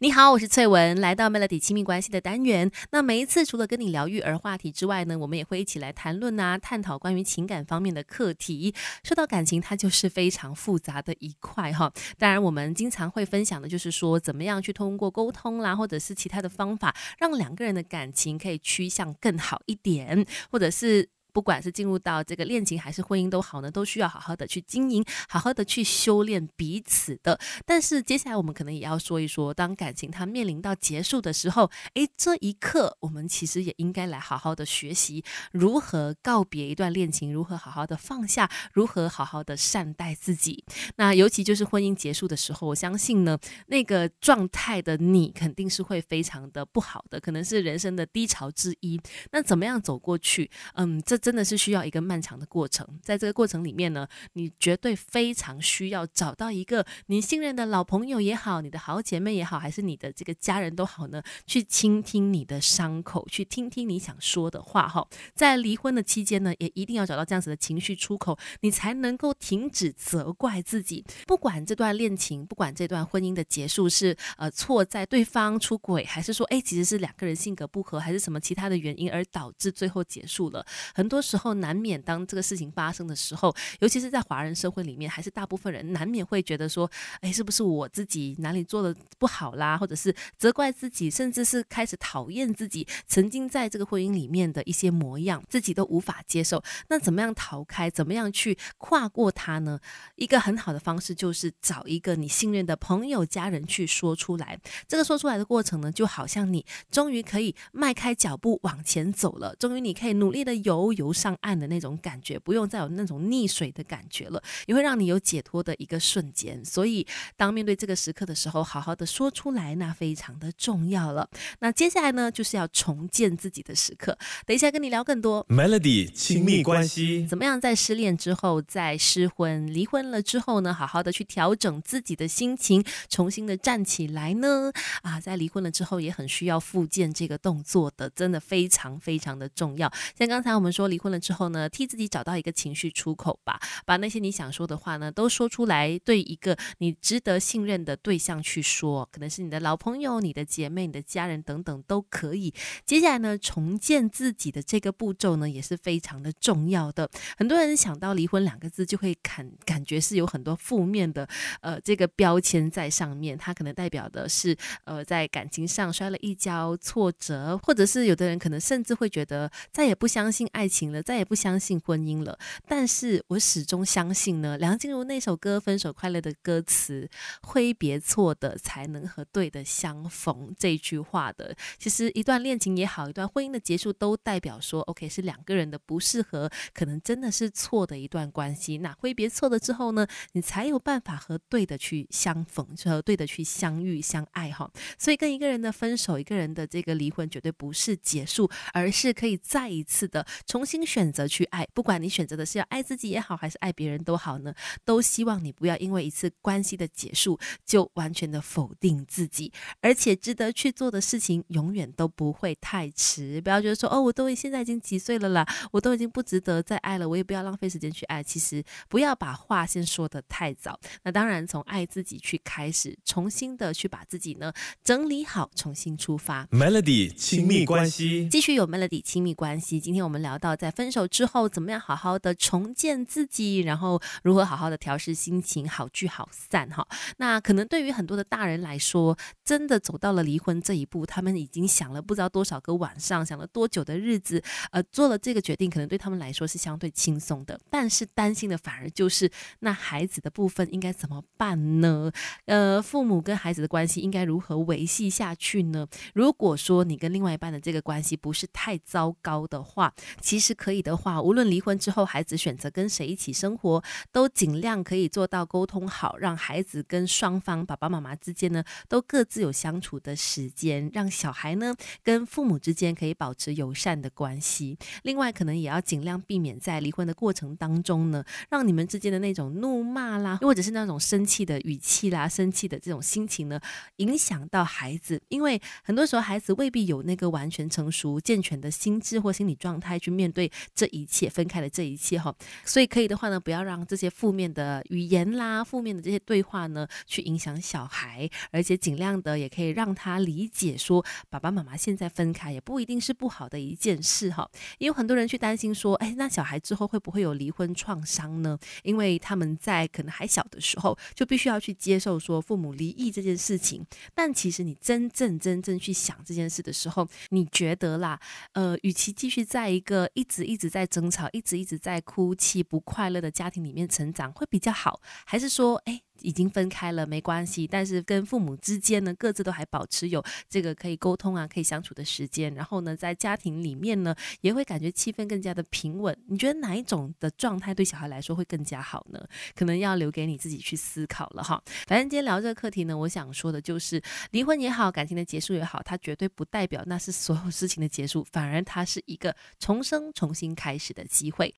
你好，我是翠文，来到 Melody 亲密关系的单元。那每一次除了跟你聊育儿话题之外呢，我们也会一起来谈论啊，探讨关于情感方面的课题。说到感情，它就是非常复杂的一块哈。当然，我们经常会分享的就是说，怎么样去通过沟通啦，或者是其他的方法，让两个人的感情可以趋向更好一点，或者是。不管是进入到这个恋情还是婚姻都好呢，都需要好好的去经营，好好的去修炼彼此的。但是接下来我们可能也要说一说，当感情它面临到结束的时候，诶，这一刻我们其实也应该来好好的学习如何告别一段恋情，如何好好的放下，如何好好的善待自己。那尤其就是婚姻结束的时候，我相信呢，那个状态的你肯定是会非常的不好的，可能是人生的低潮之一。那怎么样走过去？嗯，这。真的是需要一个漫长的过程，在这个过程里面呢，你绝对非常需要找到一个你信任的老朋友也好，你的好姐妹也好，还是你的这个家人都好呢，去倾听你的伤口，去听听你想说的话哈。在离婚的期间呢，也一定要找到这样子的情绪出口，你才能够停止责怪自己。不管这段恋情，不管这段婚姻的结束是呃错在对方出轨，还是说哎其实是两个人性格不合，还是什么其他的原因而导致最后结束了，很多。多时候难免，当这个事情发生的时候，尤其是在华人社会里面，还是大部分人难免会觉得说，哎，是不是我自己哪里做的不好啦，或者是责怪自己，甚至是开始讨厌自己曾经在这个婚姻里面的一些模样，自己都无法接受。那怎么样逃开？怎么样去跨过它呢？一个很好的方式就是找一个你信任的朋友、家人去说出来。这个说出来的过程呢，就好像你终于可以迈开脚步往前走了，终于你可以努力的游游。上岸的那种感觉，不用再有那种溺水的感觉了，也会让你有解脱的一个瞬间。所以，当面对这个时刻的时候，好好的说出来，那非常的重要了。那接下来呢，就是要重建自己的时刻。等一下跟你聊更多 Melody 亲密关系，怎么样在失恋之后，在失婚、离婚了之后呢，好好的去调整自己的心情，重新的站起来呢？啊，在离婚了之后，也很需要复健这个动作的，真的非常非常的重要。像刚才我们说。离婚了之后呢，替自己找到一个情绪出口吧，把那些你想说的话呢都说出来，对一个你值得信任的对象去说，可能是你的老朋友、你的姐妹、你的家人等等都可以。接下来呢，重建自己的这个步骤呢也是非常的重要的。很多人想到离婚两个字，就会感感觉是有很多负面的呃这个标签在上面，它可能代表的是呃在感情上摔了一跤、挫折，或者是有的人可能甚至会觉得再也不相信爱情。了，再也不相信婚姻了。但是我始终相信呢，梁静茹那首歌《分手快乐》的歌词“挥别错的，才能和对的相逢”这句话的。其实一段恋情也好，一段婚姻的结束，都代表说，OK，是两个人的不适合，可能真的是错的一段关系。那挥别错了之后呢，你才有办法和对的去相逢，和对的去相遇、相爱哈。所以跟一个人的分手，一个人的这个离婚，绝对不是结束，而是可以再一次的重新。选择去爱，不管你选择的是要爱自己也好，还是爱别人都好呢，都希望你不要因为一次关系的结束就完全的否定自己，而且值得去做的事情永远都不会太迟。不要觉得说哦，我都现在已经几岁了啦，我都已经不值得再爱了，我也不要浪费时间去爱。其实不要把话先说的太早。那当然，从爱自己去开始，重新的去把自己呢整理好，重新出发。Melody 亲密关系，继续有 Melody 亲密关系。今天我们聊到在。分手之后，怎么样好好的重建自己，然后如何好好的调试心情，好聚好散哈？那可能对于很多的大人来说，真的走到了离婚这一步，他们已经想了不知道多少个晚上，想了多久的日子，呃，做了这个决定，可能对他们来说是相对轻松的。但是担心的反而就是那孩子的部分应该怎么办呢？呃，父母跟孩子的关系应该如何维系下去呢？如果说你跟另外一半的这个关系不是太糟糕的话，其实是。可以的话，无论离婚之后孩子选择跟谁一起生活，都尽量可以做到沟通好，让孩子跟双方爸爸妈妈之间呢都各自有相处的时间，让小孩呢跟父母之间可以保持友善的关系。另外，可能也要尽量避免在离婚的过程当中呢，让你们之间的那种怒骂啦，或者是那种生气的语气啦、生气的这种心情呢，影响到孩子。因为很多时候孩子未必有那个完全成熟健全的心智或心理状态去面。对这一切分开的这一切哈。所以可以的话呢，不要让这些负面的语言啦、负面的这些对话呢，去影响小孩，而且尽量的也可以让他理解说，爸爸妈妈现在分开也不一定是不好的一件事哈。也有很多人去担心说，哎，那小孩之后会不会有离婚创伤呢？因为他们在可能还小的时候，就必须要去接受说父母离异这件事情。但其实你真正真正去想这件事的时候，你觉得啦，呃，与其继续在一个一一直一直在争吵、一直一直在哭泣、不快乐的家庭里面成长，会比较好，还是说，哎？已经分开了，没关系。但是跟父母之间呢，各自都还保持有这个可以沟通啊，可以相处的时间。然后呢，在家庭里面呢，也会感觉气氛更加的平稳。你觉得哪一种的状态对小孩来说会更加好呢？可能要留给你自己去思考了哈。反正今天聊这个课题呢，我想说的就是，离婚也好，感情的结束也好，它绝对不代表那是所有事情的结束，反而它是一个重生、重新开始的机会。